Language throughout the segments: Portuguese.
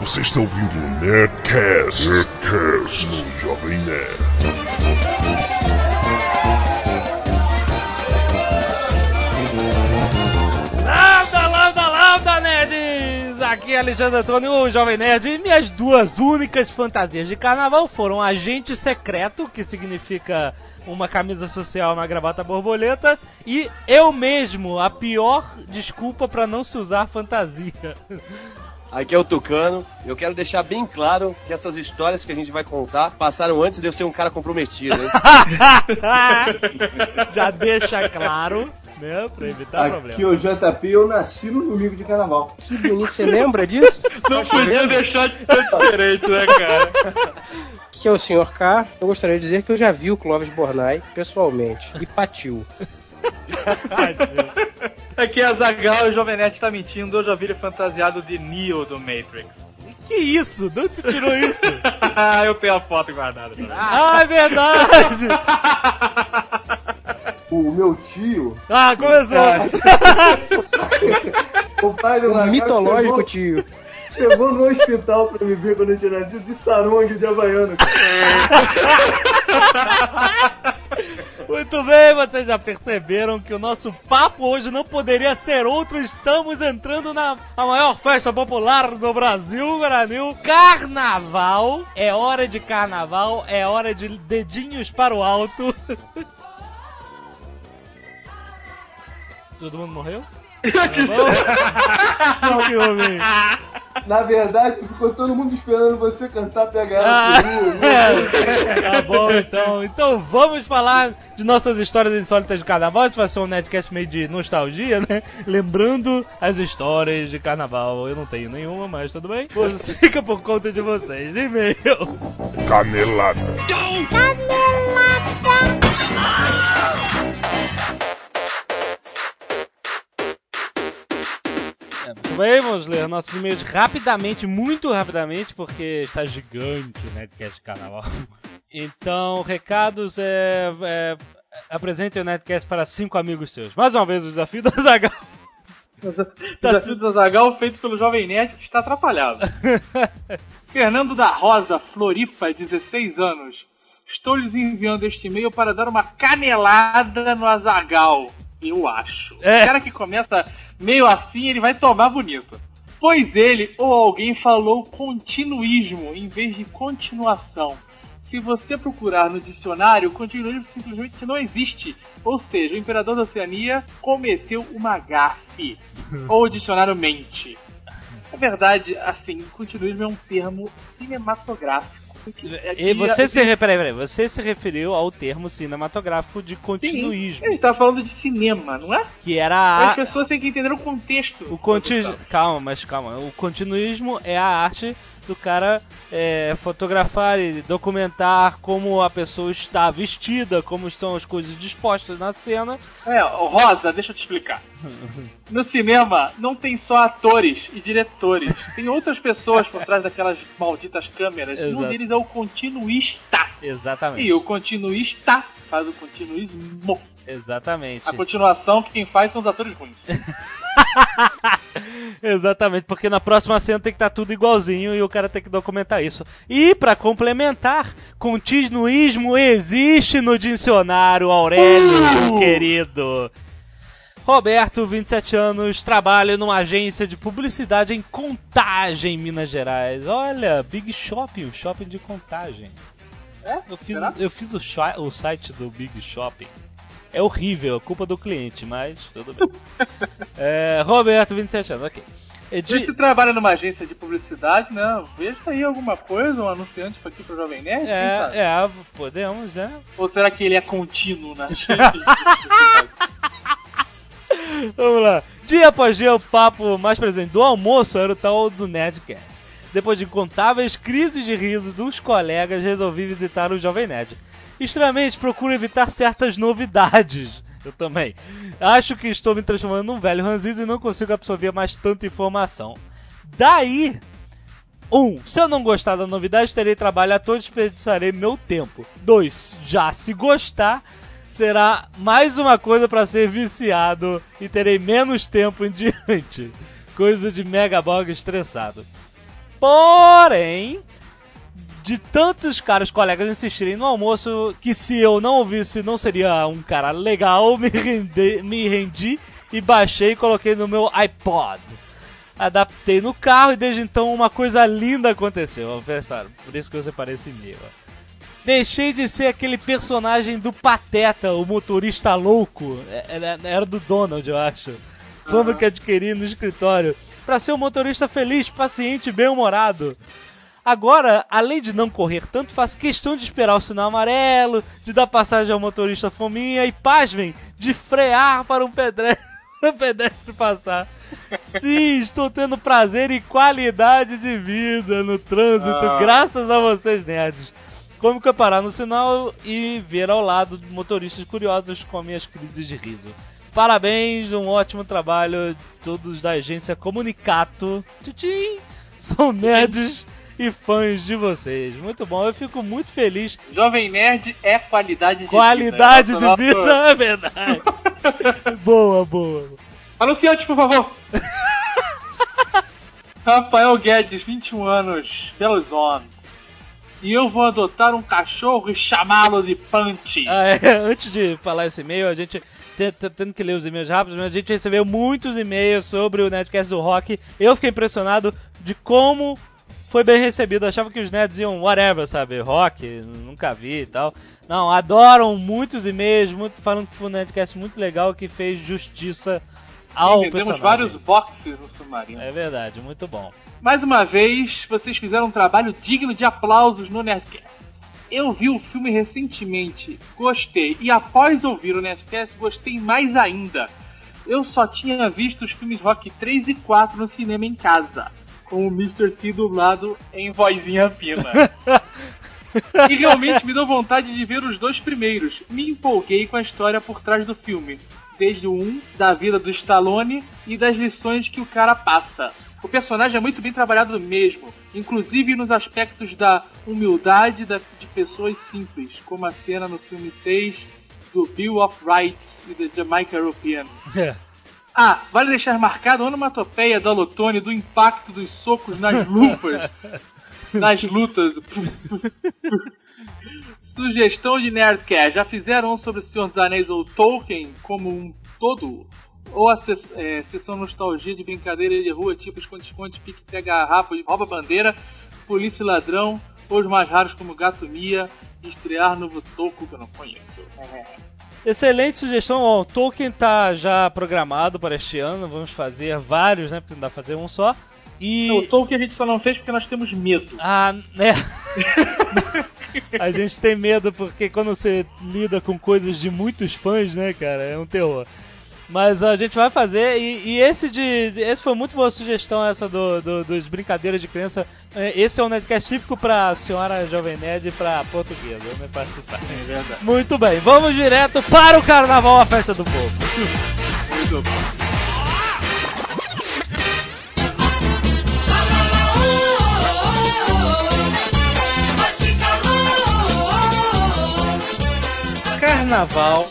Você está ouvindo o Nerdcast, Nerdcast no Jovem Nerd. Lambda, lambda, lambda, nerds! Aqui é Alexandre Antônio, o Jovem Nerd, e minhas duas únicas fantasias de carnaval foram agente secreto, que significa uma camisa social, uma gravata borboleta, e eu mesmo, a pior desculpa pra não se usar fantasia. Aqui é o Tucano. Eu quero deixar bem claro que essas histórias que a gente vai contar passaram antes de eu ser um cara comprometido, hein? Já deixa claro, né, pra evitar Aqui problema. o JP, eu nasci no domingo de carnaval. Que bonito, você lembra disso? Não podia deixar de ser diferente, né, cara? Que é o Sr. K. Eu gostaria de dizer que eu já vi o Clóvis Bornai pessoalmente e patiu. Aqui é a Zagal e o Jovem Nerd tá mentindo. Eu já vi ele fantasiado de Neo do Matrix. Que isso? De onde tu tirou isso? eu tenho a foto guardada. também. Ah, é verdade! O meu tio, Ah, começou! o pai do macaco, mitológico chegou, tio. chegou no hospital pra me ver quando eu tinha nascido de sarong de Havaiana. Muito bem, vocês já perceberam que o nosso papo hoje não poderia ser outro. Estamos entrando na a maior festa popular do Brasil, Granil. Carnaval. É hora de carnaval, é hora de dedinhos para o alto. Todo mundo morreu? Tá bom? O que aí? Na verdade, ficou todo mundo esperando você cantar Pega Ah, Peru. é. tá bom, então. Então vamos falar de nossas histórias insólitas de carnaval. Isso vai ser um netcast meio de nostalgia, né? Lembrando as histórias de carnaval. Eu não tenho nenhuma, mas tudo bem. Você fica por conta de vocês. E-mails. Canelada. Muito vamos ler nossos e-mails rapidamente, muito rapidamente, porque está gigante o netcast de carnaval. Então, recados é. é apresente o netcast para cinco amigos seus. Mais uma vez o desafio da Zagal. O desafio do Zagal feito pelo Jovem Nerd que está atrapalhado. Fernando da Rosa, Floripa, 16 anos. Estou lhes enviando este e-mail para dar uma canelada no Azagal. Eu acho. É. O cara que começa meio assim, ele vai tomar bonito. Pois ele ou alguém falou continuismo em vez de continuação. Se você procurar no dicionário, continuismo simplesmente não existe. Ou seja, o imperador da Oceania cometeu uma gafe. ou o dicionário mente. Na verdade, assim, continuismo é um termo cinematográfico. E você se, re- peraí, peraí, você se referiu ao termo cinematográfico de continuismo, Sim, a gente tá falando de cinema, não é? que era As a, pessoas têm que entender o contexto. o conti... calma, mas calma, o continuismo é a arte do cara é, fotografar e documentar como a pessoa está vestida, como estão as coisas dispostas na cena. É, Rosa, deixa eu te explicar. No cinema, não tem só atores e diretores. Tem outras pessoas por trás daquelas malditas câmeras. E um deles é o continuista. Exatamente. E o continuista faz o continuismo. Exatamente. A continuação que quem faz são os atores ruins. Exatamente, porque na próxima cena tem que estar tudo igualzinho e o cara tem que documentar isso. E pra complementar, continuismo existe no dicionário Aurélio, meu querido. Roberto, 27 anos, trabalha numa agência de publicidade em Contagem, Minas Gerais. Olha, Big Shopping, o shopping de Contagem. É? Eu fiz, Será? eu fiz o, o site do Big Shopping. É horrível, é culpa do cliente, mas tudo bem. é, Roberto, 27 anos, ok. É de- você trabalha numa agência de publicidade, né? Veja aí alguma coisa, um anunciante aqui pro Jovem Nerd. É, é, podemos, né? Ou será que ele é contínuo na agência de publicidade? Vamos lá. Dia após dia, o papo mais presente do almoço era o tal do Nerdcast. Depois de incontáveis crises de riso dos colegas, resolvi visitar o Jovem Nerd. Estranhamente, procuro evitar certas novidades. Eu também. Acho que estou me transformando num velho ranzinza e não consigo absorver mais tanta informação. Daí, Um, se eu não gostar da novidade, terei trabalho à toa e desperdiçarei meu tempo. Dois, já se gostar, será mais uma coisa para ser viciado e terei menos tempo em diante. Coisa de megabog estressado. Porém, de tantos caras colegas insistirem no almoço que se eu não ouvisse não seria um cara legal, me, rendi, me rendi e baixei e coloquei no meu iPod. Adaptei no carro e desde então uma coisa linda aconteceu. Por isso que eu separei esse. Deixei de ser aquele personagem do Pateta, o motorista louco. Era, era do Donald, eu acho. Fama que adquiri no escritório. Pra ser um motorista feliz, paciente e bem-humorado. Agora, além de não correr tanto, faço questão de esperar o sinal amarelo, de dar passagem ao motorista fominha e, pasmem, de frear para um pedestre, um pedestre passar. Sim, estou tendo prazer e qualidade de vida no trânsito, Ah. graças a vocês, nerds. Como que eu parar no sinal e ver ao lado motoristas curiosos com minhas crises de riso. Parabéns, um ótimo trabalho, todos da agência Comunicato. Tchim, são nerds e fãs de vocês. Muito bom, eu fico muito feliz. Jovem Nerd é qualidade de Qualidade vida. de Nosso- vida, é verdade. boa, boa. Anunciante, por favor. Rafael Guedes, 21 anos, Belo Horizonte. E eu vou adotar um cachorro e chamá-lo de Punch. Ah, é, antes de falar esse e-mail, a gente te- te- tendo que ler os e-mails rápidos, mas a gente recebeu muitos e-mails sobre o Nerdcast do Rock. Eu fiquei impressionado de como foi bem recebido. Achava que os nerds iam whatever, sabe? Rock, nunca vi e tal. Não, adoram muitos e-mails, muito, falando que foi um Nerdcast muito legal que fez justiça ao Vendemos personagem. vários boxes no submarino. É verdade, muito bom. Mais uma vez, vocês fizeram um trabalho digno de aplausos no Nerdcast. Eu vi o filme recentemente, gostei, e após ouvir o Nerdcast, gostei mais ainda. Eu só tinha visto os filmes Rock 3 e 4 no cinema em casa, com o Mr. T dublado em vozinha fina. e realmente me deu vontade de ver os dois primeiros. Me empolguei com a história por trás do filme. Desde o 1, da vida do Stallone e das lições que o cara passa. O personagem é muito bem trabalhado mesmo, inclusive nos aspectos da humildade da- de pessoas simples, como a cena no filme 6 do Bill of Rights e da Jamaica European. É. Ah, vale deixar marcado a onomatopeia do Alotone do impacto dos socos nas lupas, nas lutas. Sugestão de Nerdcast. Já fizeram um sobre o Senhor dos Anéis ou Tolkien como um todo? Ou a ses- é, sessão nostalgia de brincadeira de rua, tipo esconde-esconde, pique pega garrafa, rouba bandeira, polícia e ladrão, ou os mais raros como Gato Mia, estrear novo Toco que eu não conheço. É. Excelente sugestão. Ó, o Tolkien tá já programado para este ano. Vamos fazer vários, né? Porque não dá pra fazer um só. E. O Tolkien a gente só não fez porque nós temos medo. Ah, né? a gente tem medo porque quando você lida com coisas de muitos fãs, né, cara, é um terror. Mas a gente vai fazer e, e esse de esse foi muito boa sugestão essa do, do- dos brincadeiras de criança. É, Esse é um Nerdcast típico pra senhora jovem nerd e pra portuguesa, né, participar. É verdade. Muito bem, vamos direto para o Carnaval, a festa do povo. Muito bom. Carnaval,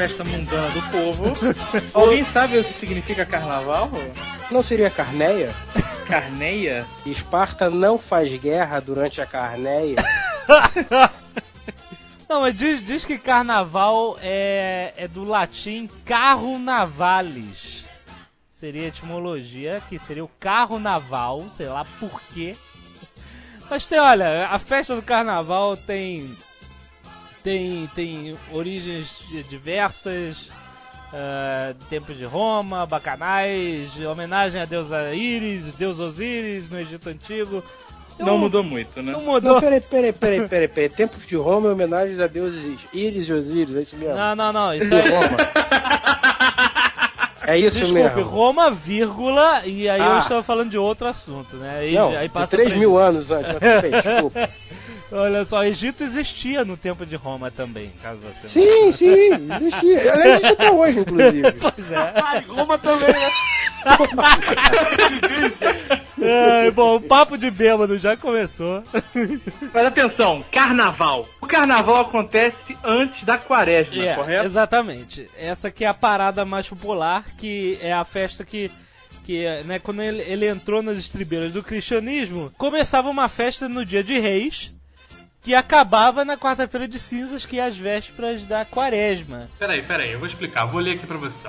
festa mundana do povo. Alguém sabe o que significa carnaval? Não seria Carneia? Carneia? Esparta não faz guerra durante a Carneia. Não, mas diz, diz que carnaval é, é do latim carro navalis. Seria a etimologia, que seria o carro naval, sei lá por quê. Mas tem, olha, a festa do carnaval tem tem, tem origens diversas, ah, tempo de Roma, bacanais, homenagem a deusa Íris, deus Osíris no Egito Antigo. Não mudou muito, né? Não Não, mudou. peraí, peraí, peraí, peraí, peraí. Tempos de Roma e homenagens a deuses Íris e Osíris, é isso mesmo? Não, não, não, isso aí... Roma. É isso Desculpe, mesmo. Roma, vírgula, e aí eu Ah. estava falando de outro assunto, né? Aí, Não, aí de passa 3 pra mil anos antes, mas bem, desculpa. Olha só, Egito existia no tempo de Roma também, caso você não- Sim, sim, existia. Além disso até hoje, inclusive. Pois é. Ah, Roma também, né? é. Bom, o papo de bêbado já começou. Mas atenção, carnaval. O carnaval acontece antes da quaresma, É, correto? Exatamente. Essa aqui é a parada mais popular, que é a festa que, que né, quando ele, ele entrou nas estribeiras do cristianismo, começava uma festa no dia de reis, que acabava na quarta-feira de cinzas, que é as vésperas da quaresma. Peraí, peraí, eu vou explicar. Vou ler aqui pra você.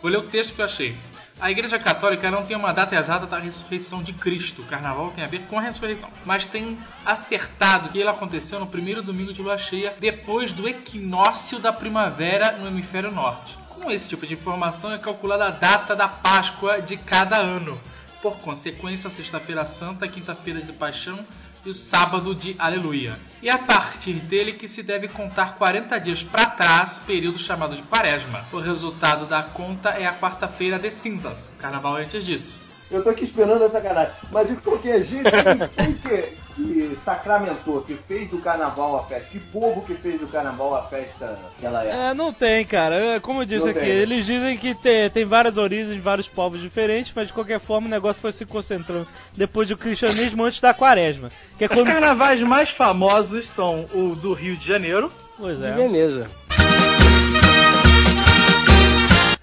Vou ler o texto que eu achei. A Igreja Católica não tem uma data exata da ressurreição de Cristo. O carnaval tem a ver com a ressurreição. Mas tem acertado que ele aconteceu no primeiro domingo de lua cheia, depois do equinócio da primavera no hemisfério norte. Com esse tipo de informação é calculada a data da Páscoa de cada ano. Por consequência, a Sexta-feira Santa, Quinta-feira de Paixão e o sábado de Aleluia. E a partir dele que se deve contar 40 dias para trás, período chamado de Quaresma. O resultado da conta é a quarta-feira de cinzas, carnaval antes disso. Eu tô aqui esperando a sacanagem. Mas de qualquer jeito, quem que, que sacramentou, que fez do carnaval a festa? Que povo que fez do carnaval a festa que ela é? É, não tem, cara. Como eu disse Não aqui, tem. eles dizem que tem, tem várias origens, vários povos diferentes, mas de qualquer forma o negócio foi se concentrando depois do cristianismo antes da quaresma. Que é Os quando. carnavais mais famosos são o do Rio de Janeiro. Pois De é. Veneza.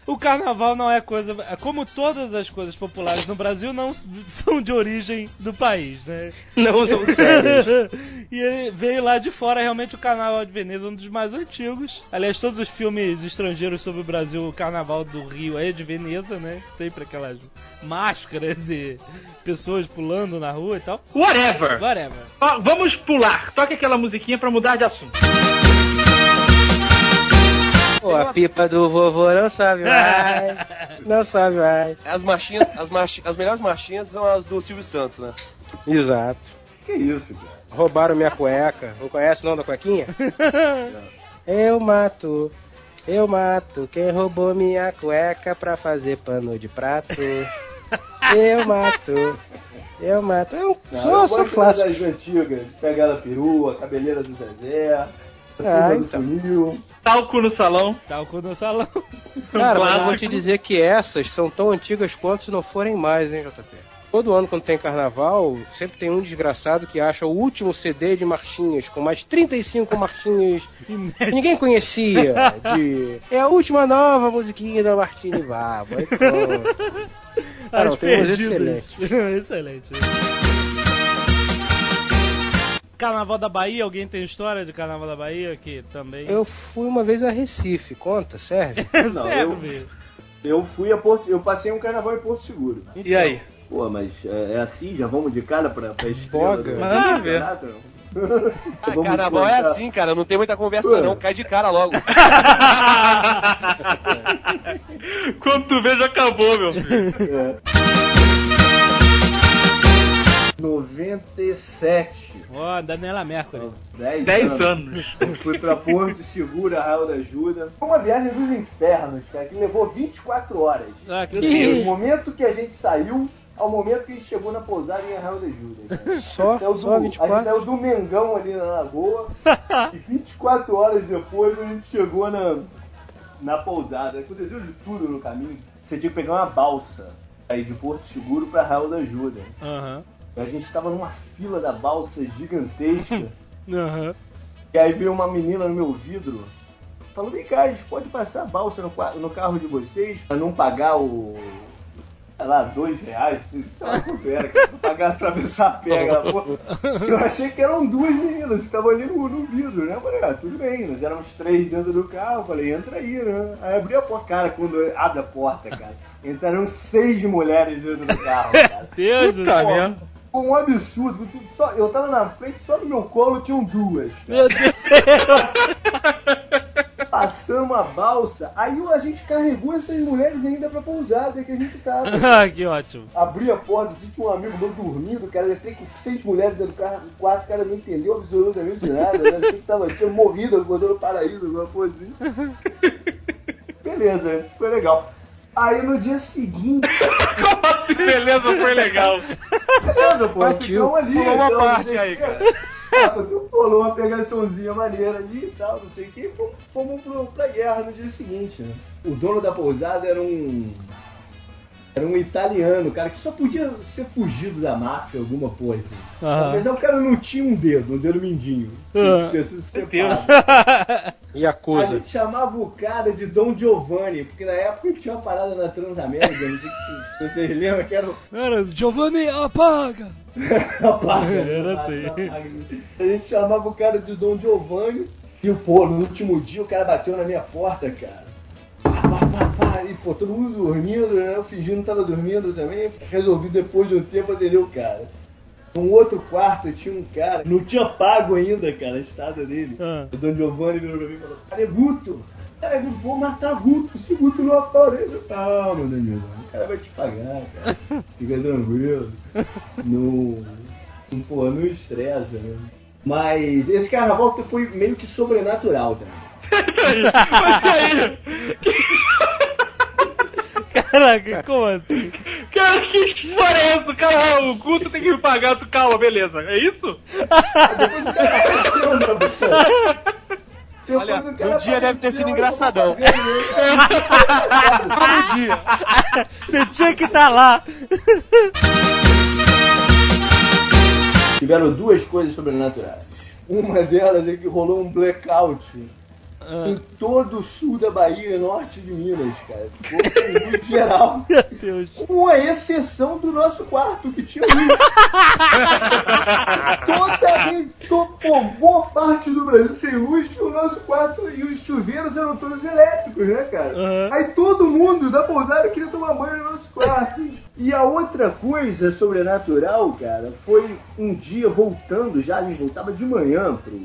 O carnaval não é coisa. Como todas as coisas populares no Brasil, não são de origem do país, né? Não são sérios. e veio lá de fora, realmente o Carnaval de Veneza, um dos mais antigos. Aliás, todos os filmes estrangeiros sobre o Brasil, o Carnaval do Rio é de Veneza, né? Sempre aquelas máscaras e pessoas pulando na rua e tal. Whatever. Whatever. Vamos pular. Toque aquela musiquinha pra mudar de assunto. Pô, a pipa do vovô não sobe mais. Não sobe mais. As marchinhas, as, marchi, as melhores marchinhas são as do Silvio Santos, né? Exato. Que isso, cara? Roubaram minha cueca. Não conhece o nome da cuequinha? eu mato, eu mato quem roubou minha cueca pra fazer pano de prato. Eu mato, eu mato. Eu Não, sou, eu sou clássico. das antigas. Pega a perua, cabeleira do Zezé, Ah, Fuga do então. Talco no salão. Talco no salão. Cara, mas eu vou te dizer que essas são tão antigas quanto se não forem mais, hein, JP? Todo ano, quando tem carnaval, sempre tem um desgraçado que acha o último CD de marchinhas, com mais 35 marchinhas que ninguém conhecia. De... É a última nova musiquinha da Martini Babo. Aí pronto. Ah, não, As tem umas perdidas. Excelente. Carnaval da Bahia, alguém tem história de Carnaval da Bahia que também. Eu fui uma vez a Recife, conta, serve? Não, Sério, eu-. Eu fui a Porto. Eu passei um carnaval em Porto Seguro. E aí? Pô, mas é, é assim? Já vamos de cara pra, pra estrela Boga. do- Manda do ver. Ah, Vamos carnaval é assim, cara. Não tem muita conversa, Ué. não. Cai de cara logo. Quando tu vê, já acabou, meu filho. É. 97. Ó, Daniela Mercury. 10, 10 anos. Eu fui pra Porto Seguro, Arraial da Ajuda. Foi uma viagem dos infernos, cara, que levou 24 horas. Ah, que Do momento que a gente saiu ao momento que a gente chegou na pousada em Arraial da Ajuda. cara. Só, Saiu só do- A gente 24. saiu do Mengão ali na Lagoa e 24 horas depois a gente chegou na, na pousada. Aconteceu de tudo no caminho. Você tinha que pegar uma balsa aí de Porto Seguro pra Arraial da Ajuda. Aham. A gente tava numa fila da balsa gigantesca. Aham. e aí veio uma menina no meu vidro. Falou, vem cá, a gente pode passar a balsa no, no carro de vocês pra não pagar o. Sei lá, dois reais, sei lá quanto era, cara, pra pagar atravessar a pega. Eu achei que eram duas meninas que estavam ali no, no vidro, né? Eu falei, ah, tudo bem, nós éramos três dentro do carro, eu falei, entra aí, né? Aí abri a porta, cara, quando abre a porta, cara, entraram seis mulheres dentro do carro, cara. Deus do Puta céu. Um absurdo. Só- eu tava na frente, só no meu colo tinham duas. cara. Meu Deus. Passamos a balsa, aí a gente carregou essas mulheres ainda pra pousada que a gente tava. Ah, que ótimo. Abri a porta, assim, tinha um amigo meu dormindo, cara, eu entrei com seis mulheres dentro do carro, o quarto, o cara não entendeu absolutamente nada, né? Achei que tava, tinha morrido, acordou no paraíso, alguma coisa assim. Beleza, foi legal. Aí no dia seguinte, Como assim, beleza? Foi legal. beleza, pô, Partiu. ficamos ali. Pulou uma então, parte sei aí, o quê. Ah, Rolou uma pegaçãozinha maneira ali e tal, não sei o que, e fomos, fomos pro, pra guerra no dia seguinte, né? O dono da pousada era um. Era um italiano, cara, que só podia ser fugido da máfia, alguma coisa. Aham. Mas aí o cara não tinha um dedo, um dedo mindinho. Ah. Tinha sido separado. E A acusa. gente chamava o cara de Dom Giovanni, porque na época tinha uma parada na Transamérica, não sei se vocês lembram, que era o Era Giovanni apaga! Apaga. Era assim. A gente chamava o cara de Dom Giovanni. E, pô, no último dia o cara bateu na minha porta, cara. Pá, pá, pá. E, pô, todo mundo dormindo, né? Eu fingindo que tava dormindo também. Resolvi depois de um tempo atender o cara. Num outro quarto tinha um cara, não tinha pago ainda, cara, a estada dele. Ah. O Dom Giovanni virou pra mim e falou: Cadê Guto? Cara, eu vou matar Guto, se Guto não aparece. eu, Calma, Dom Giovanni, o cara vai te pagar, cara. Fica tranquilo. Não, não, pô, não estressa, né? Mas esse carnaval foi meio que sobrenatural também. Caraca, como assim? Cara, que história é essa? Cara, o Guto tem que me pagar, tu calma, beleza. É isso? Olha, no dia deve ter sido engraçadão. né? Todo dia. Você tinha que estar lá! Tiveram duas coisas sobrenaturais. Uma delas é que rolou um blackout em todo o sul da Bahia e norte de Minas, cara. Ficou luz geral. Meu Deus. Com a exceção do nosso quarto, que tinha luz. Toda vez, to, pô, boa parte do Brasil sem luz tinha o nosso quarto e os chuveiros eram todos elétricos, né, cara? Aham. Aí todo mundo da pousada queria tomar banho no nosso quarto. E a outra coisa sobrenatural, cara, foi um dia voltando já, a gente voltava de manhã pro.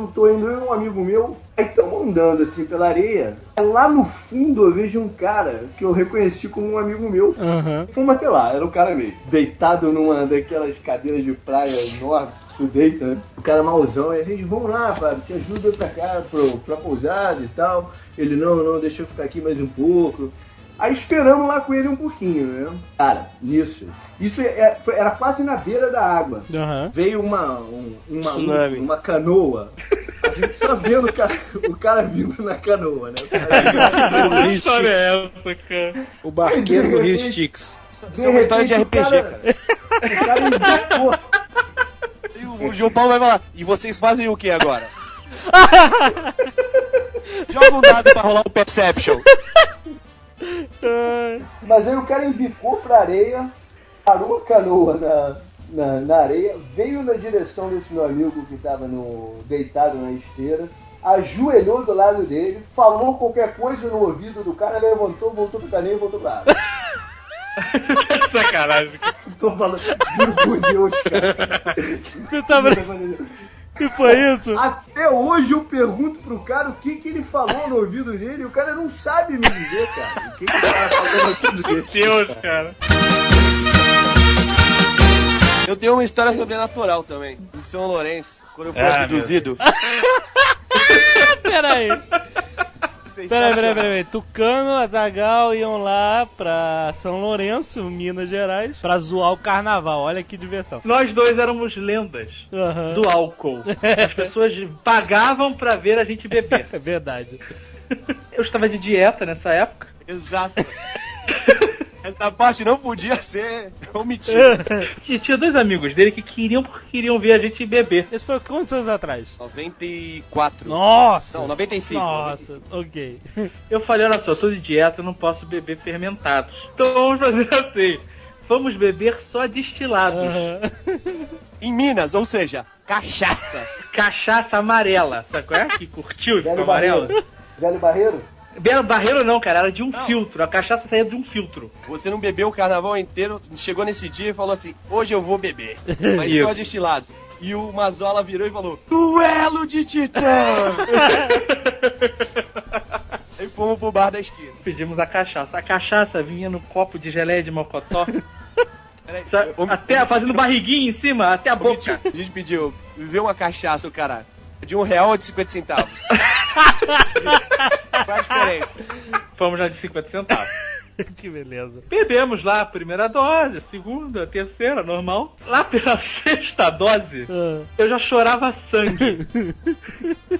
Eu tô indo, eu e um amigo meu, aí estamos andando assim pela areia. Lá no fundo eu vejo um cara que eu reconheci como um amigo meu. Aham. Fomos até lá, era o cara mesmo. Deitado numa daquelas cadeiras de praia enormes, tu deita, né? O cara malzão, e a gente, vamos lá, Fábio, te ajuda pra cá, pro, pra pousada e tal. Ele, não, não, deixa eu ficar aqui mais um pouco. Aí esperamos lá com ele um pouquinho, né? Cara, nisso. Isso é- foi- era quase na beira da água. Aham. Veio uma, um- uma, Tsunami. uma canoa. A gente só vendo o cara, o cara vindo na canoa, né? O cara Que história é essa, cara? O barqueiro do Rio Styx. Isso é uma história de RPG, cara, o cara indicou. E o, o João Paulo vai falar, e vocês fazem o que agora? Joga um dado pra rolar o Perception. Mas aí o cara embicou pra areia, parou a canoa na, na, na areia, veio na direção desse meu amigo que tava no, deitado na esteira, ajoelhou do lado dele, falou qualquer coisa no ouvido do cara, levantou, voltou pro caminho e voltou pra água. Que sacanagem. Tô falando, juro por Deus, cara. Você tá vendo? Que foi isso? Até hoje eu pergunto pro cara o que, que ele falou no ouvido dele e o cara não sabe me dizer, cara. O que, que o cara falou no ouvido dele. Deus, cara. Eu tenho uma história sobrenatural também, em São Lourenço, quando eu fui Ah, abduzido. Peraí. Peraí, peraí, peraí. Tucano, Azagal iam lá pra São Lourenço, Minas Gerais, pra zoar o carnaval. Olha que diversão. Nós dois éramos lendas Aham. do álcool. As pessoas pagavam pra ver a gente beber. É verdade. Eu estava de dieta nessa época. Exato. Essa parte não podia ser omitida. E tinha dois amigos dele que queriam porque queriam ver a gente beber. Esse foi quantos anos atrás? 94. Nossa! Não, 95. Nossa, ok. Eu falei, olha só, eu tô de dieta, eu não posso beber fermentados. Então vamos fazer assim. Vamos beber só destilados. Aham. Em Minas, ou seja, cachaça. Cachaça amarela, sabe qual é? Que curtiu e ficou amarela? Barreiro. Velho Barreiro? Barreiro não, cara, era de um filtro. A cachaça saía de um filtro. Você não bebeu o carnaval inteiro, chegou nesse dia e falou assim: hoje eu vou beber. Mas Isso. só destilado. E o Mazola virou e falou: Duelo de Titã! Aí fomos pro bar da esquina. Pedimos a cachaça. A cachaça vinha no copo de geleia de mocotó. Peraí, sabe? eu- Até fazendo barriguinha em cima, até a boca. A gente pediu, vê uma cachaça, o cara. De um real ou de 50 centavos? Qual a diferença? Fomos já de 50 centavos. que beleza. Bebemos lá a primeira dose, a segunda, a terceira, normal. Lá pela sexta dose, Ah. eu já chorava sangue.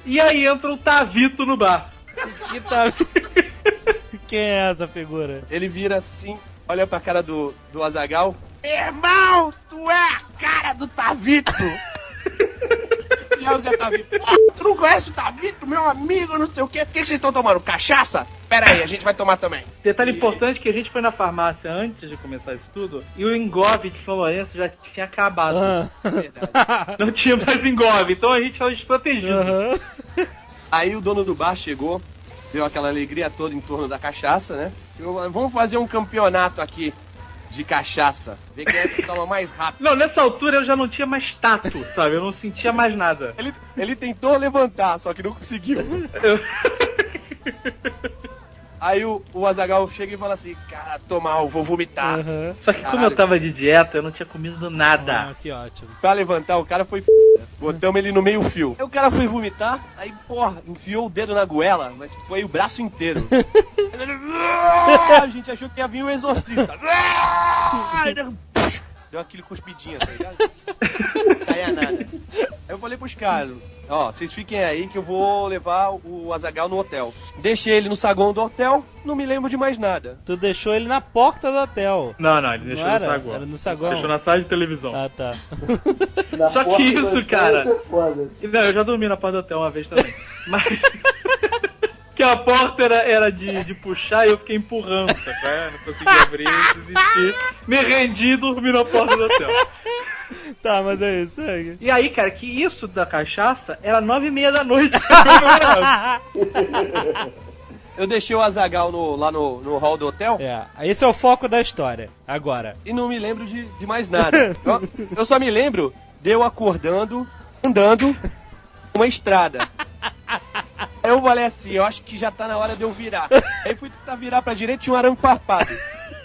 E aí entra o Tavito no bar. Que tá... Quem é essa figura? Ele vira assim, olha pra cara do, do Azagal. Irmão, tu é a cara do Tavito! É o Zé Tavito? Ah, tu não conhece o Tavito, meu amigo, não sei o quê. O que que vocês estão tomando? Cachaça? Pera aí, a gente vai tomar também. Detalhe importante que a gente foi na farmácia antes de começar isso tudo e o engove de São Lourenço já tinha acabado. Ah. Não tinha mais engove, então a gente tava desprotegido. Aham. Aí o dono do bar chegou, deu aquela alegria toda em torno da cachaça, né? Vamos fazer um campeonato aqui de cachaça. Ver quem é que toma mais rápido. Não, nessa altura eu já não tinha mais tato, sabe? Eu não sentia mais nada. Ele, ele tentou levantar, só que não conseguiu. Aí o, o Azagal chega e fala assim: Cara, tô mal, vou vomitar. Aham. Só que como Caralho. eu tava de dieta, eu não tinha comido nada. Ah, que ótimo. Pra levantar, o cara foi. Botamos ele no meio fio. Aí o cara foi vomitar, aí, porra, enfiou o dedo na goela, mas foi o braço inteiro. a gente achou que ia vir o exorcista. Aí deu- aquele cuspidinho, tá ligado? Não caía nada. Aí eu falei pros caras, ó, vocês fiquem aí que eu vou levar o Azagal no hotel. Deixei ele no saguão do hotel, não me lembro de mais nada. Tu deixou ele na porta do hotel. Não, não, ele deixou Não no saguão. Era no saguão. Deixou na sala de televisão. Ah, tá. Só que isso, cara. isso é foda. Não, eu já dormi na porta do hotel uma vez também. Mas. que a porta era, era de, de puxar e eu fiquei empurrando, sacou? É, Não consegui abrir, desisti. Me rendi e dormi na porta do hotel. Tá, mas é isso. Segue. E aí, cara, que isso da cachaça era nove e meia da noite. sabe? Eu deixei o Azagal no, lá no, no hall do hotel É, esse é o foco da história. Agora. e não me lembro de, de mais nada. Eu, eu só me lembro de eu acordando, andando uma estrada. Aí eu falei assim, eu acho que já tá na hora de eu virar. Aí fui tentar virar pra direita e tinha um arame farpado.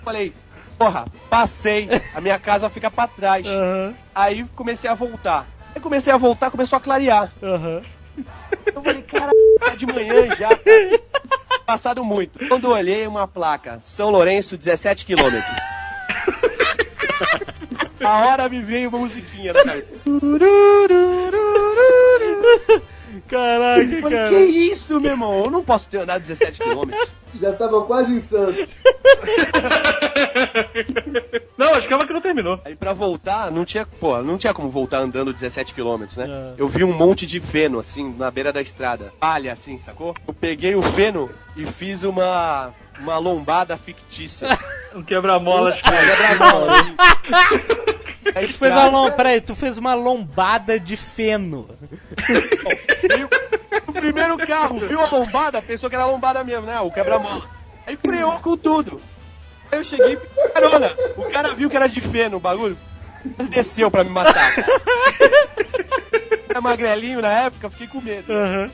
Falei, porra, passei, a minha casa fica pra trás. Aham, Aí comecei a voltar. Aí comecei a voltar, começou a clarear. aham. Eu falei, cara, tá de manhã já. cara. Passado muito. Quando eu olhei uma placa, São Lourenço, 17 quilômetros. A hora me veio uma musiquinha cabeça. Caraca, cara. que isso, meu irmão? Eu não posso ter andado 17 quilômetros. Já tava quase em Santos. Não, acho que ela que não terminou. Aí pra voltar, não tinha, pô, não tinha como voltar andando 17 quilômetros, né? É. Eu vi um monte de feno, assim, na beira da estrada. Palha, assim, sacou? Eu peguei o feno e fiz uma, uma lombada fictícia. Um quebra-molas. Quebra-mola, assim. A Tu fez uma lom... Peraí, tu fez uma lombada de feno. O primeiro carro viu a lombada, pensou que era a lombada mesmo, né? O quebra-mola. Aí freou com tudo. Aí eu cheguei e carona. O cara viu que era de feno o bagulho. Mas desceu pra me matar. Era magrelinho na época, fiquei com medo. Aham.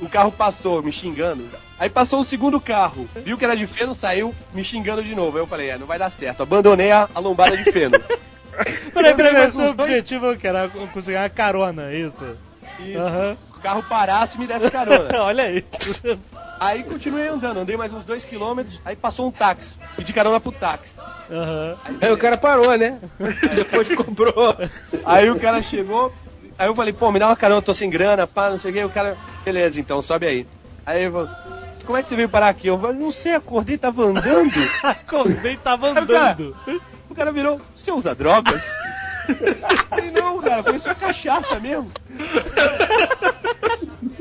O carro passou me xingando. Aí passou o segundo carro, viu que era de feno, saiu me xingingando de novo. Aí eu falei, é, não vai dar certo. Abandonei a, a lombada de feno. Peraí, peraí, mas seu uns dois- objetivo que era conseguir uma carona, é isso? Isso. Aham. O carro parasse e me desse carona. Olha isso. Aí continuei andando, andei mais uns dois quilômetros, aí passou um táxi. Pedi carona pro táxi. Aham. Aí o cara parou, né? Depois comprou. Aí o cara chegou, aí eu falei, pô, me dá uma carona, eu tô sem grana, pá, não sei o que. O cara, beleza, então, sobe aí. Aí eu falei, como é que você veio parar aqui? Eu falei, não sei, acordei, tava andando. Acordei, tava Aí o cara- andando. O cara virou, você usa drogas? Falei, não, cara, foi só cachaça mesmo.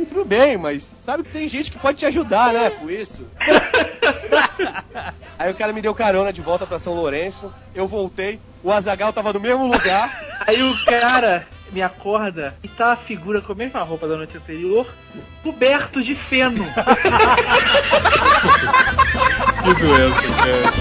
Tudo bem, mas sabe que tem gente que pode te ajudar, né, com isso. Aí o cara me deu carona de volta pra São Lourenço, eu voltei, o Azagal tava no mesmo lugar, Aí o cara me acorda e tá a figura com a mesma roupa da noite anterior, coberto de feno. que doença, cara.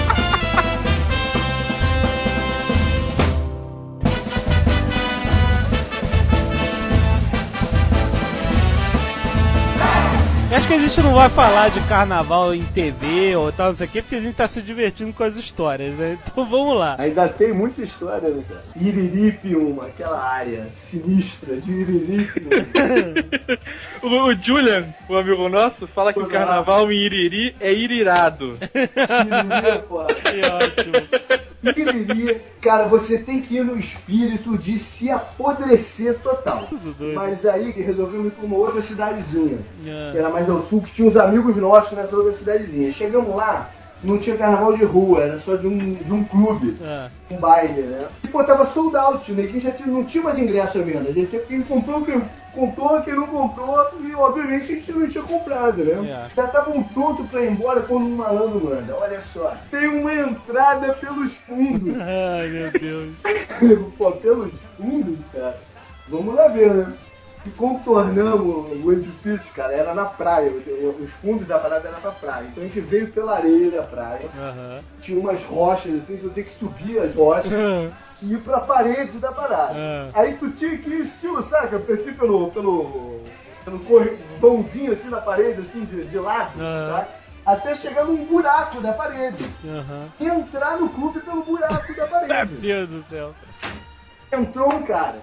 Que a gente não vai falar de carnaval em TV ou tal, não sei o quê, porque a gente tá se divertindo com as histórias, né? Então vamos lá. Ainda tem muita história, né, cara? Iriripium, aquela área sinistra de Iriripium. O, o Julian, o amigo nosso, fala que o carnaval em Iriri é irirado. Iriri, porra. Que ótimo. Iriri, cara, você tem que ir no espírito de se apodrecer total. Mas aí que resolvemos ir pra uma outra cidadezinha. É. Que era mais ao sul, que tinha uns amigos nossos nessa outra cidadezinha. Chegamos lá, não tinha carnaval de rua, era só de um, de um clube, Ah, um baile, né? E pô, tava sold out, né? Quem já tinha, não tinha mais ingresso à venda. A gente tinha quem comprou, quem comprou, quem não comprou, e obviamente a gente não tinha comprado, né? Yeah. Já estavam prontos pra ir embora quando um malandro manda. Olha só, tem uma entrada pelos fundos. Ai, meu Deus. Pô, pelos fundos, cara. Vamos lá ver, né? E contornamos o edifício, cara, era na praia. Os fundos da parada eram pra praia. Então a gente veio pela areia da praia. Aham. Tinha umas rochas assim, você tinha que subir as rochas e ir pra parede da parada. Ah. Aí tu tinha que ir estilo, saca? Assim pelo. pelo. pelo corredãozinho assim na parede, assim, de, de lado, tá? Até chegar num buraco da parede. Aham. E entrar no clube pelo buraco da Meu parede. Deus do céu. Entrou um cara.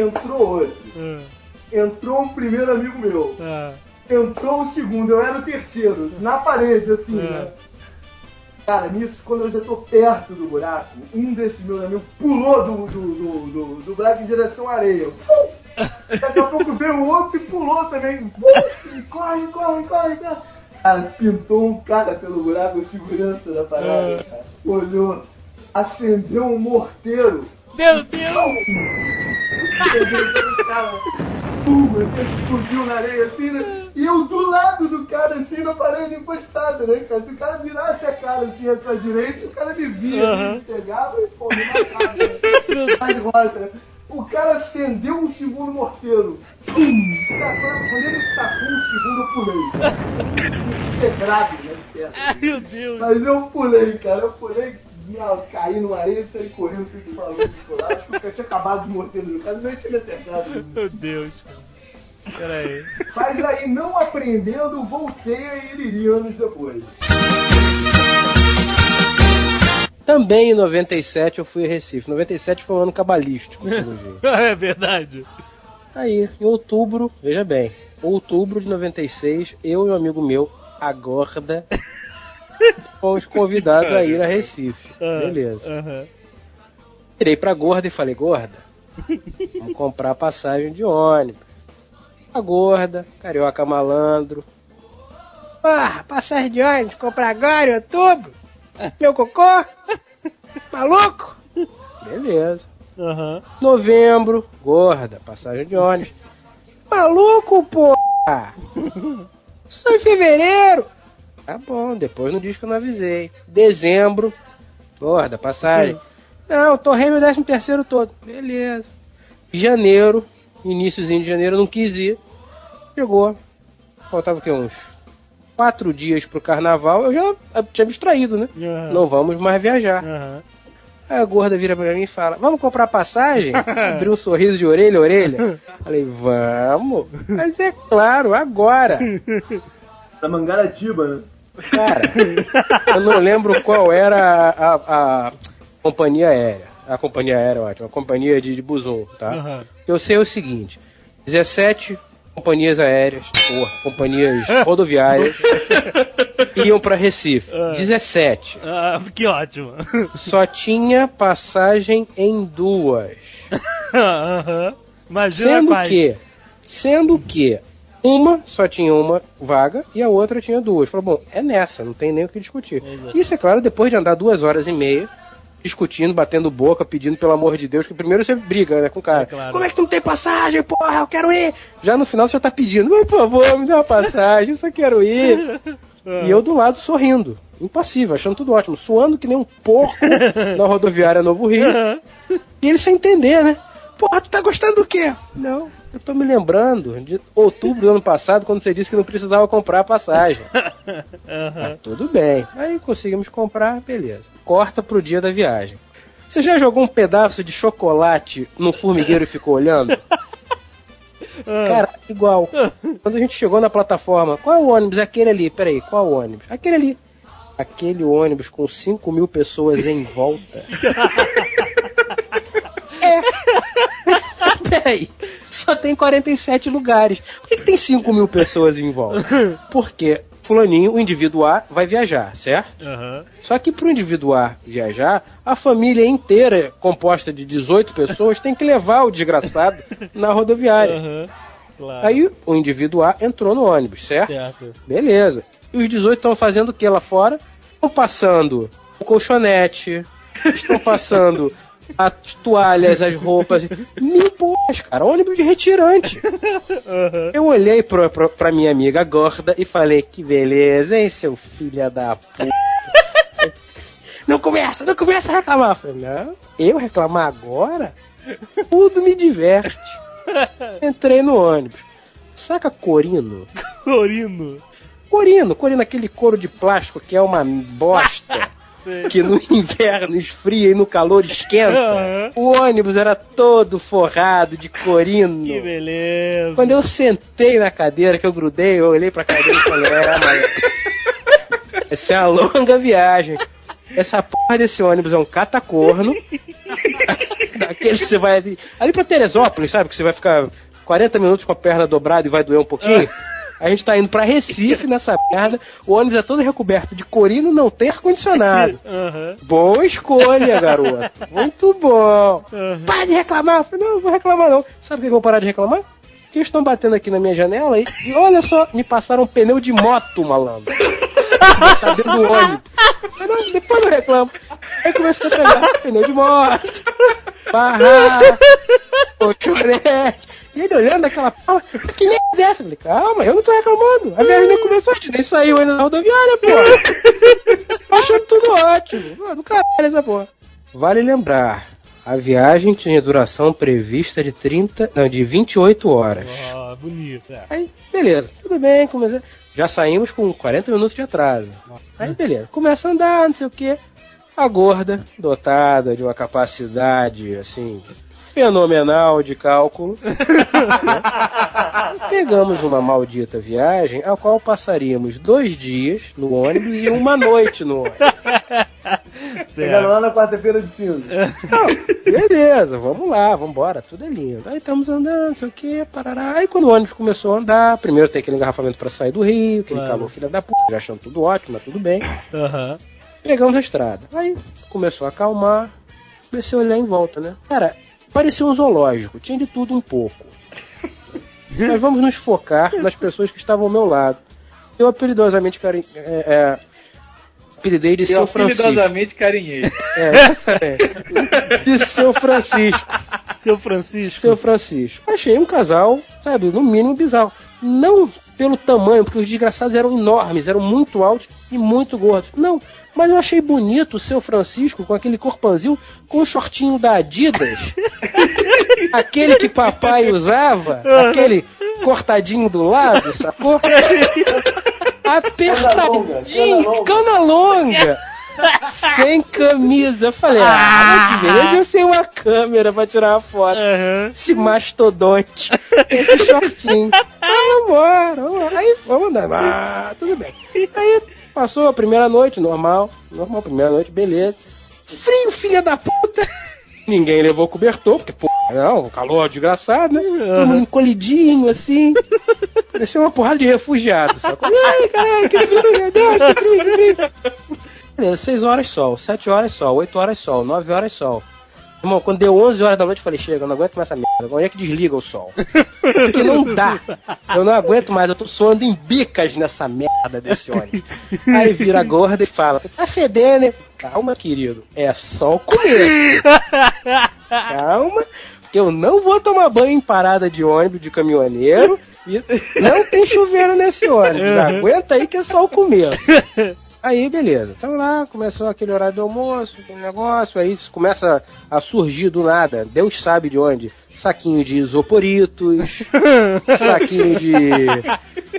Entrou outro. Ah, Entrou um primeiro amigo meu. ah, Entrou o segundo, eu era o terceiro. Na parede, assim, É. né? Cara, nisso, quando eu já tô perto do buraco, um desses meus amigos pulou do, do, do, do, do buraco em direção à areia. Fum! Daqui a pouco veio o outro e pulou também. Fum! Corre, corre, corre, corre. Cara, pintou um cara pelo buraco, segurança da parada, É. cara. Olhou, acendeu um morteiro. Meu Deus! Pum, explodiu na areia assim, né? E eu do lado do cara, assim, na parede encostada, né, cara? Se o cara virasse a cara assim pra direita, o cara me via, Aham. me pegava e, pô, me matava. Né? Rosa. O cara acendeu um segundo morteiro. Pum! Tacou, quando ele tacou um segundo, eu pulei. Pedrado, né? de perto. Ai, meu Deus! Mas eu pulei, cara. Eu pulei, minha, caí numa areia e saí correndo, fiquei falando por lá. Acho que eu tinha acabado de morder no caso, não tinha me acertado. Meu Deus, cara. Pera aí. Mas aí, não aprendendo, voltei a Iriri anos depois. Também em 97 eu fui a Recife. 97 foi um ano cabalístico, pelo jeito. É verdade. Aí, em outubro, veja bem, outubro de 96, eu e um amigo meu, a Gorda, fomos convidados a ir a Recife. Ah, Beleza. aham. Virei pra Gorda e falei, Gorda, vamos comprar passagem de ônibus. A Gorda, Carioca Malandro. Ah, passagem de ônibus, comprar agora em outubro? Meu cocô? Maluco? Beleza. Aham. Novembro, gorda, passagem de ônibus. Maluco, porra! Só em fevereiro! Tá bom, depois não diz que eu não avisei. Dezembro, gorda, passagem. Não, torrei meu décimo terceiro todo. Beleza. Janeiro, iníciozinho de janeiro, eu não quis ir. Chegou. Faltava o quê? Uns quatro dias pro carnaval. Eu já eu tinha me distraído, né? Aham. Não vamos mais viajar. Aham. Aí a gorda vira pra mim e fala: Vamos comprar passagem? Abriu um sorriso de orelha a orelha. Falei: Vamos. Mas é claro, agora. Da Mangaratiba, né? Cara, eu não lembro qual era a, a- a companhia aérea. A companhia aérea, ótimo. A companhia de, de tá? Aham. Eu sei o seguinte: 17 companhias aéreas, porra, companhias rodoviárias iam pra Recife. 17. Ah, que ótimo. Só tinha passagem em duas. Aham. Imagina Sendo quais. que, sendo que uma só tinha uma vaga e a outra tinha duas. Falou, bom, é nessa, não tem nem o que discutir. Isso é claro, depois de andar duas horas e meia, discutindo, batendo boca, pedindo pelo amor de Deus, que primeiro você briga né, com o cara. É claro. Como é que tu não tem passagem, porra? Eu quero ir! Já no final você já tá pedindo, por favor, me dá uma passagem, eu só quero ir. E eu do lado sorrindo, impassível, achando tudo ótimo, suando que nem um porco na rodoviária Novo Rio. E ele sem entender, né? Porra, tu tá gostando do quê? Não, eu tô me lembrando de outubro do ano passado, quando você disse que não precisava comprar a passagem. Ah, tudo bem. Aí conseguimos comprar, beleza. Corta pro dia da viagem. Você já jogou um pedaço de chocolate no formigueiro e ficou olhando? Cara, igual. Quando a gente chegou na plataforma, qual é o ônibus? Aquele ali, peraí, qual é o ônibus? Aquele ali. Aquele ônibus com 5 mil pessoas em volta. é. peraí, só tem 47 lugares. Por que, que tem 5 mil pessoas em volta? Porque fulaninho, o indivíduo A, vai viajar, certo? Aham. Só que pro indivíduo A viajar, a família inteira, composta de 18 pessoas, tem que levar o desgraçado na rodoviária. Aham. Claro. Aí o indivíduo A entrou no ônibus, certo? Certo. Beleza. E os 18 estão fazendo o que lá fora? Estão passando o colchonete, estão passando as toalhas, as roupas. Mil porras, cara. Ônibus de retirante. Eu olhei pra, pra, pra minha amiga gorda e falei: Que beleza, hein, seu filho da puta. Não começa, não começa a reclamar. Eu falei, não, eu reclamar agora? Tudo me diverte. Entrei no ônibus. Saca Corino? Corino. Corino, Corino, aquele couro de plástico que é uma bosta. Que no inverno esfria e no calor esquenta. Aham. O ônibus era todo forrado de corino. Que beleza. Quando eu sentei na cadeira, que eu grudei, eu olhei pra cadeira e falei, é, mas... Essa é uma longa viagem. Essa porra desse ônibus é um catacorno. Daqueles que você vai ali, ali pra Teresópolis, sabe? Que você vai ficar 40 minutos com a perna dobrada e vai doer um pouquinho. A gente tá indo pra Recife nessa merda. O ônibus é todo recoberto de corino, não tem ar-condicionado. Aham. Boa escolha, garoto. Muito bom. Para de reclamar. Eu falei, não, não vou reclamar não. Sabe por que eu vou parar de reclamar? Porque eles estão batendo aqui na minha janela e, e olha só, me passaram um pneu de moto, malandro. tá dentro do ônibus. Eu não, depois eu reclamo. Aí comecei a pegar pneu de moto, barra, colchonete. E ele olhando aquela porra, que nem é dessa? Eu falei, calma, eu não tô reclamando. A viagem nem começou, a gente nem saiu ainda na rodoviária, porra. Tô achando tudo ótimo. Pô, do caralho essa porra. Vale lembrar, a viagem tinha duração prevista de 30, não, de 28 horas. Ó, bonito. É. Aí, beleza, tudo bem, comecei. Já saímos com 40 minutos de atraso. Aí, beleza, começa a andar, não sei o que. A gorda, dotada de uma capacidade, assim, fenomenal de cálculo. né? Pegamos uma maldita viagem, a qual passaríamos dois dias no ônibus e uma noite no ônibus. Chegando lá na quarta-feira de cinza. Não, beleza, vamos lá, vamos embora, tudo é lindo. Aí estamos andando, não sei o que, parará. Aí quando o ônibus começou a andar, primeiro tem aquele engarrafamento pra sair do Rio, aquele Claro. calor filha da puta, já achando tudo ótimo, mas tudo bem. Aham. Pegamos a estrada. Aí começou a acalmar, comecei a olhar em volta, né? Cara, parecia um zoológico, tinha de tudo um pouco. Mas vamos nos focar nas pessoas que estavam ao meu lado. Eu apelidosamente carin... é, é, apelidei de Eu São Francisco. apelidosamente carinhei. É, de Seu Francisco. Seu Francisco. Seu Francisco. Achei um casal, sabe, no mínimo bizarro. Não pelo tamanho, porque os desgraçados eram enormes, eram muito altos e muito gordos. Não, mas eu achei bonito o seu Francisco com aquele corpanzil com o shortinho da Adidas. aquele que papai usava, aquele cortadinho do lado, sacou? Apertadinho, cana longa. Sem camisa. Eu falei, ah, mas que beleza, eu sei uma câmera pra tirar uma foto. Aham. Esse mastodonte, esse shortinho. Ah, vambora, vambora. Aí vamos andar. Ah, tudo bem. Aí passou a primeira noite, normal. Normal, primeira noite, beleza. Frio, filha da puta. Ninguém levou cobertor, porque, pô, não, calor desgraçado, né? Todo mundo encolhidinho, assim. Parecia uma porrada de refugiados, sacou? Ai, caralho, que frio, meu Deus, que frio, que frio. Beleza, 6 horas sol, 7 horas sol, 8 horas sol, 9 horas sol. Irmão, quando deu 11 horas da noite, eu falei, chega, eu não aguento mais essa merda. Onde é que desliga o sol? Porque não dá. Eu não aguento mais, eu tô suando em bicas nessa merda desse ônibus. Aí vira gorda e fala, tá fedendo, hein? Calma, querido, é só o começo. Calma, que eu não vou tomar banho em parada de ônibus de caminhoneiro e não tem chuveiro nesse ônibus. Aguenta aí que é só o começo. Aí, beleza. Então lá, começou aquele horário do almoço, aquele negócio, aí começa a surgir do nada, Deus sabe de onde, saquinho de isoporitos, saquinho de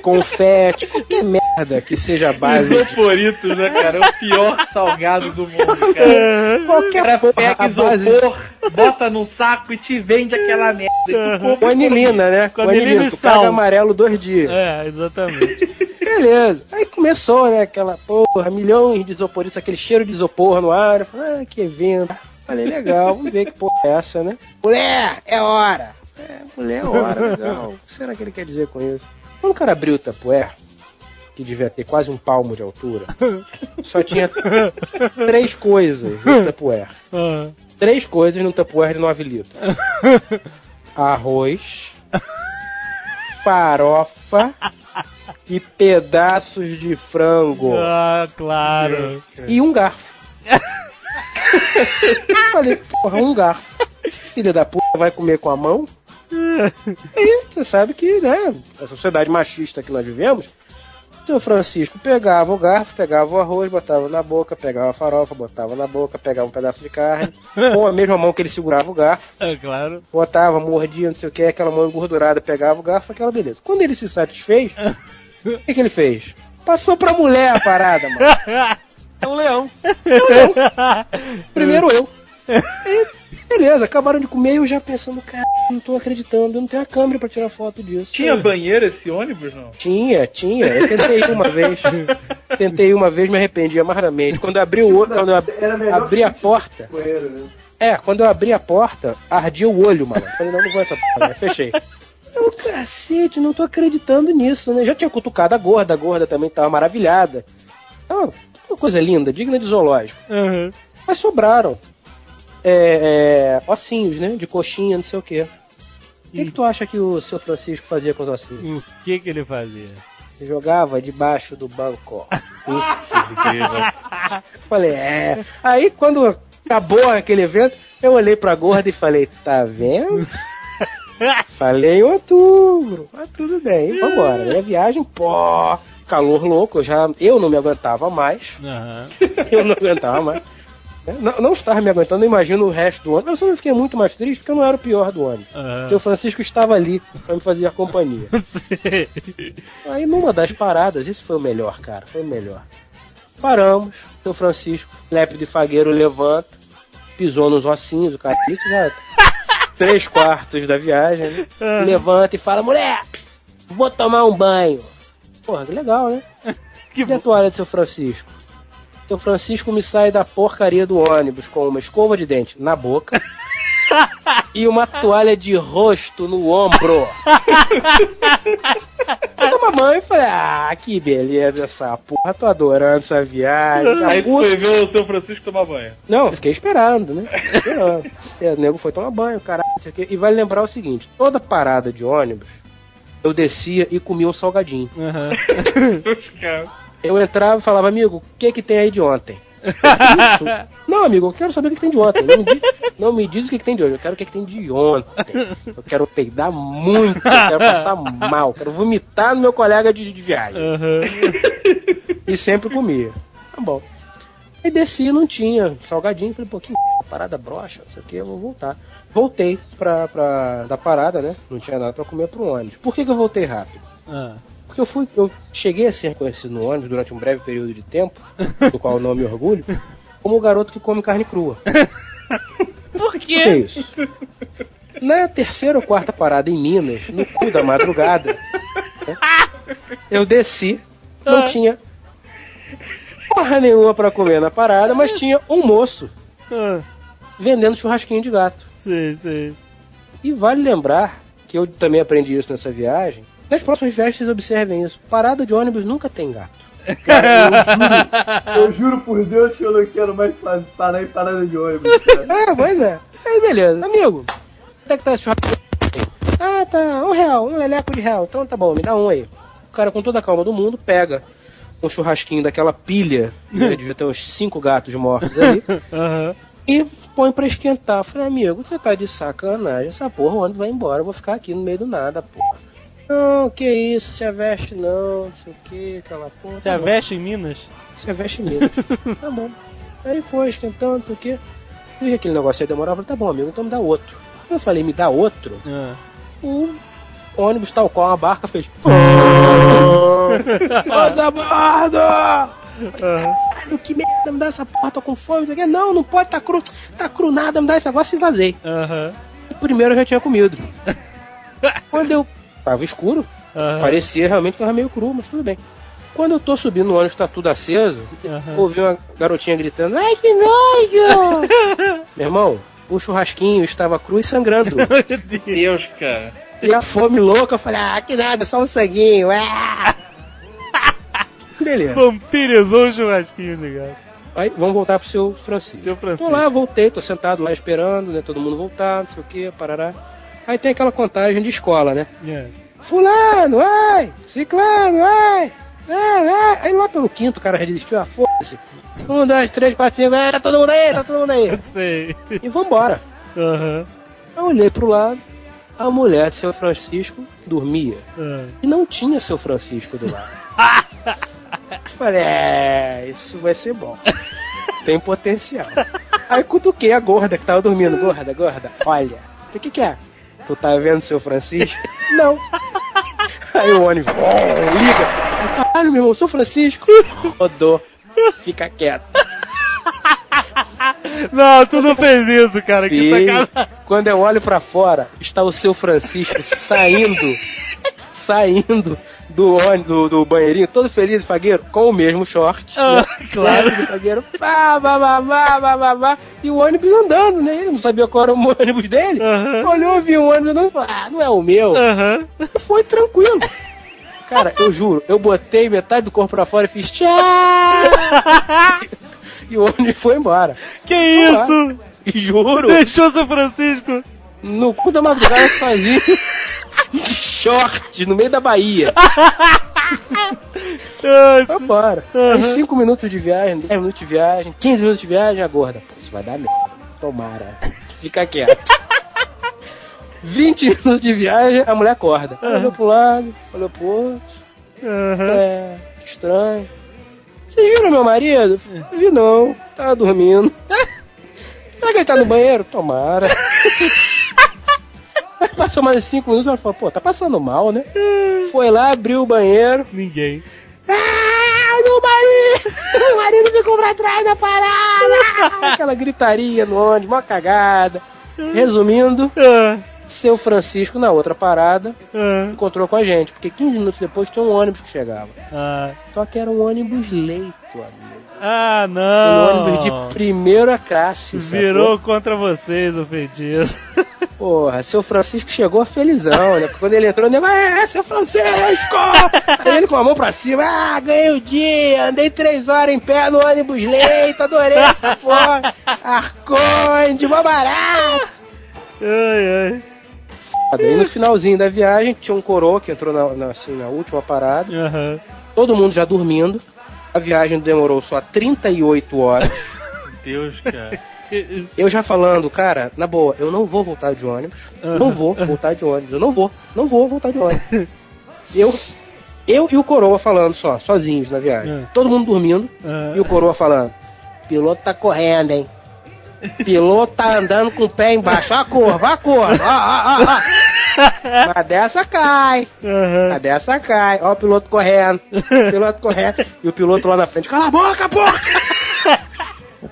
confete, qualquer merda que seja a base de Isoporitos, né, cara? É o pior salgado do mundo, cara. Qualquer cara porra, pega a base isopor, bota num saco e te vende aquela merda. E com anilina, né? Com anilina e tu sal. caga amarelo dois dias. É, exatamente. Beleza. Aí começou, né? Aquela porra, milhões de isoporitos, aquele cheiro de isopor no ar. Eu falei, ah, que evento. Falei, legal, vamos ver que porra é essa, né? Mulher, é hora. É, mulher é hora, legal. O que será que ele quer dizer com isso? Quando o cara abriu o tapué, que devia ter quase um palmo de altura, só tinha três coisas no tapué. Ah, Três coisas no tapué de 9 litros. Arroz, farofa e pedaços de frango. Ah, claro. E um garfo. Falei, porra, um garfo. Filho da puta vai comer com a mão? E você sabe que, né, a sociedade machista que nós vivemos, seu Francisco pegava o garfo, pegava o arroz, botava na boca, pegava a farofa, botava na boca, pegava um pedaço de carne, com a mesma mão que ele segurava o garfo, É, claro. botava, mordia, não sei o que, aquela mão engordurada, pegava o garfo, aquela beleza. Quando ele se satisfez, o que, que ele fez? Passou pra mulher a parada, mano. É um leão. Primeiro eu. E, beleza, acabaram de comer e eu já pensando, cara, não tô acreditando, eu não tenho a câmera pra tirar foto disso. Tinha banheiro esse ônibus, não? Tinha, tinha. Eu tentei uma vez. Tentei uma vez, me arrependi amaramente. Quando eu abri o olho, quando eu abri a porta, Banheiro, né? é, quando eu abri a porta, ardia o olho, mano. Falei, não, não vou essa porra, né? fechei. Eu, cacete, não tô acreditando nisso, né? Já tinha cutucado a gorda, a gorda também tava maravilhada. É uma coisa linda, digna de zoológico. Uhum. Mas sobraram é, é, ossinhos, né? De coxinha, não sei o quê. O que, que tu acha que o seu Francisco fazia com os ossinhos? O que que ele fazia? Jogava debaixo do banco. falei, é. Aí quando acabou aquele evento, eu olhei pra gorda e falei, tá vendo? falei em outubro. Mas tudo bem, vambora. Minha viagem, pô, calor louco, eu já. Eu não me aguentava mais. Aham. eu não aguentava mais. Não, não estava me aguentando, imagino o resto do ônibus. Eu só não fiquei muito mais triste porque eu não era o pior do ônibus. Aham. Seu Francisco estava ali pra me fazer a companhia. Aí numa das paradas, isso foi o melhor, cara, foi o melhor. Paramos, seu Francisco, lépido e fagueiro, levanta, pisou nos ossinhos, o cara, isso já três quartos da viagem, né? Levanta e fala, mulher, vou tomar um banho. Porra, que legal, né? Que E a toalha de seu Francisco? Seu Francisco me sai da porcaria do ônibus com uma escova de dente na boca e uma toalha de rosto no ombro. Eu toma banho e falei, ah, que beleza essa porra, tô adorando essa viagem. Aí foi ver o seu Francisco tomar banho. Não, fiquei esperando, né? Esperando. É, o nego foi tomar banho, caralho. E vale lembrar o seguinte: toda parada de ônibus, eu descia e comia um salgadinho. Cara. Eu entrava e falava, amigo, o que que tem aí de ontem? Isso? Não, amigo, eu quero saber o que, que tem de ontem. Não me, diz, não me diz o que, que tem de hoje, eu quero o que, que tem de ontem. Eu quero peidar muito, eu quero passar mal, eu quero vomitar no meu colega de, de viagem. Aham. E sempre comia. Tá bom. Aí desci não tinha salgadinho. Falei, pô, que parada broxa, não sei o que, eu vou voltar. Voltei pra, pra, da parada, né? Não tinha nada pra comer pro ônibus. Por que, que eu voltei rápido? Ah. Porque eu fui, eu cheguei a ser reconhecido no ônibus durante um breve período de tempo, do qual eu não me orgulho, como o garoto que come carne crua. Por Por que é isso? Na terceira ou quarta parada em Minas, no cu da madrugada, né, eu desci, não tinha porra nenhuma pra comer na parada, mas tinha um moço Ah, vendendo churrasquinho de gato. Sei, sei. E vale lembrar que eu também aprendi isso nessa viagem. Nas próximas viagens vocês observem isso. Parada de ônibus nunca tem gato. Eu juro por Deus que eu não quero mais pa- parar em parada de ônibus, cara. É, pois é. Aí beleza. Amigo, quanto é que tá esse churrasco? Ah, tá. Um real, um leleco de real. Então tá bom, me dá um aí. O cara, com toda a calma do mundo, pega um churrasquinho daquela pilha, né, devia ter uns cinco gatos mortos ali, Aham. E põe pra esquentar. Eu Falei, amigo, você tá de sacanagem. Essa porra, o ônibus vai embora, eu vou ficar aqui no meio do nada, porra. Não, que isso, se aveste não, não sei o que, aquela porra. Você tá a bom. veste em Minas? Se aveste mesmo. tá bom. Aí foi esquentando, não sei o que. Vi que aquele negócio ia demorar, eu falei, tá bom, amigo, então me dá outro. Eu falei, me dá outro. Ah. O ônibus tal qual uma barca fez. Moça a bordo! Caralho, que merda, me dá essa porra, tô com fome, não. Não, não pode, tá cru. Tá cru nada, me dá esse negócio e vazei. O primeiro eu já tinha comido. Quando eu. Tava escuro, Aham. parecia realmente que tava meio cru, mas tudo bem. Quando eu tô subindo no ônibus, tá tudo aceso, Aham. ouvi uma garotinha gritando, ai que nojo! Meu irmão, o churrasquinho estava cru e sangrando. Deus, cara. E a fome louca, eu falei, ah, que nada, só um sanguinho. Ah! Beleza. Vampirizou o churrasquinho, ligado? Aí vamos voltar pro seu Francisco. Seu Francisco. Tô lá, voltei, tô sentado lá esperando, né? Todo mundo voltar, não sei o que, parará. Aí tem aquela contagem de escola, né? É. Fulano, ai! Ciclano, ai! Ai, ai. Aí lá pelo quinto o cara resistiu, ah, foda-se. Um, dois, três, quatro, cinco, ai, tá todo mundo aí, tá todo mundo aí. Sei. E vambora. Aham. Eu olhei pro lado, a mulher de seu Francisco dormia. Ah. E não tinha seu Francisco do lado. Falei, é, isso vai ser bom. Tem potencial. Aí cutuquei a gorda que tava dormindo. Gorda, gorda, olha. O que que é? Tu tá vendo seu Francisco? Não. Aí o ônibus, oh, liga. Caralho, meu irmão, seu Francisco. Rodou. Fica quieto. Não, tu não fez isso, cara. Que sacanagem. quando eu olho pra fora, está o seu Francisco saindo, saindo do ônibus, do, do banheirinho, todo feliz, fagueiro, com o mesmo short. Ah, claro. do fagueiro, pá, pá, pá, pá, pá, pá, e o ônibus andando, né? Ele não sabia qual era o ônibus dele. Aham. Olhou, viu o ônibus andando e falou, ah, não é o meu. Aham. Foi tranquilo. Cara, eu juro, eu botei metade do corpo pra fora e fiz tchau. e o ônibus foi embora. Que isso? Juro. Deixou seu Francisco? no cu da madrugada sozinho, short, no meio da Bahia. Foi embora. Aí 5 minutos de viagem, 10 minutos de viagem, 15 minutos de viagem, a gorda. Pô, isso vai dar merda. Tomara. Fica quieto. 20 minutos de viagem, a mulher acorda. Olhou pro lado, olhou pro outro. Aham. É, estranho. Vocês viram meu marido? Eu Vi não, tava dormindo. Será que ele tá no banheiro? Tomara. Aí Passou mais 5 minutos, ela falou, pô, tá passando mal, né? Foi lá, abriu o banheiro. Ninguém. Ah, meu marido! Meu marido ficou pra trás da parada! Aquela gritaria no ônibus, uma cagada. Resumindo, Ah, seu Francisco, na outra parada, ah, encontrou com a gente, porque 15 minutos depois tinha um ônibus que chegava. ah. Só que era um ônibus leito, amigo. Ah, Um não. ônibus de primeira classe. sacou? Virou contra vocês o feitiço. Porra, seu Francisco chegou felizão, né? Quando ele entrou, nego, é, seu Francisco! Aí ele com a mão pra cima, ah, ganhei o dia, andei três horas em pé no ônibus leito, adorei essa porra! Arconde, mó barato! Ai, ai. Aí no finalzinho da viagem, tinha um coroa que entrou na, na, assim, na última parada, Aham. todo mundo já dormindo. A viagem demorou só 38 horas. Deus, cara. Eu já falando, cara, na boa, eu não vou voltar de ônibus. Não vou voltar de ônibus. Eu não vou. Não vou voltar de ônibus. Eu, eu e o Coroa falando só, sozinhos na viagem. É. Todo mundo dormindo. Ah. E o Coroa falando: piloto tá correndo, hein? Piloto tá andando com o pé embaixo. Ó a curva, ó a curva. Ó, ó, ó, ó. Mas dessa cai. Aham. A dessa cai. Ó o piloto correndo. O piloto correndo. E o piloto lá na frente. Cala a boca, porra!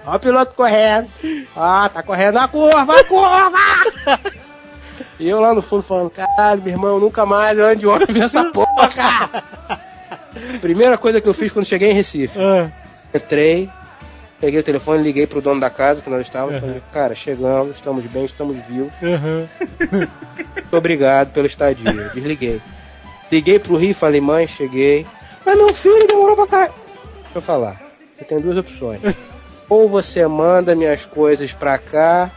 Ó o piloto correndo. Ó, tá correndo a curva, a curva! E eu lá no fundo falando, caralho, meu irmão, nunca mais eu ando de ônibus nessa porra! Primeira coisa que eu fiz quando cheguei em Recife. Ah. Entrei, peguei o telefone, liguei pro dono da casa que nós estávamos. Falei, cara, chegamos, estamos bem, estamos vivos. Aham. Muito obrigado pela estadia. Desliguei. Liguei pro Rio e falei, mãe, cheguei. Mas meu filho demorou pra cá. Deixa eu falar. Você tem duas opções. Ou você manda minhas coisas pra cá,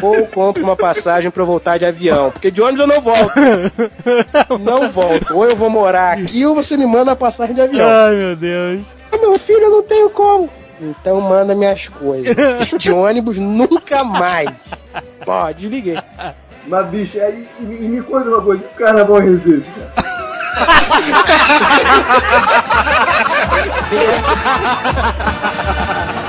ou compra uma passagem pra eu voltar de avião. Porque de ônibus eu não volto. Não volto. Ou eu vou morar aqui, ou você me manda a passagem de avião. Ai, meu Deus. Ah, meu filho, eu não tenho como. Então manda minhas coisas. De ônibus nunca mais. Ó, desliguei. Mas, bicho, aí, e, e me conta uma coisa, o carnaval Recife, cara.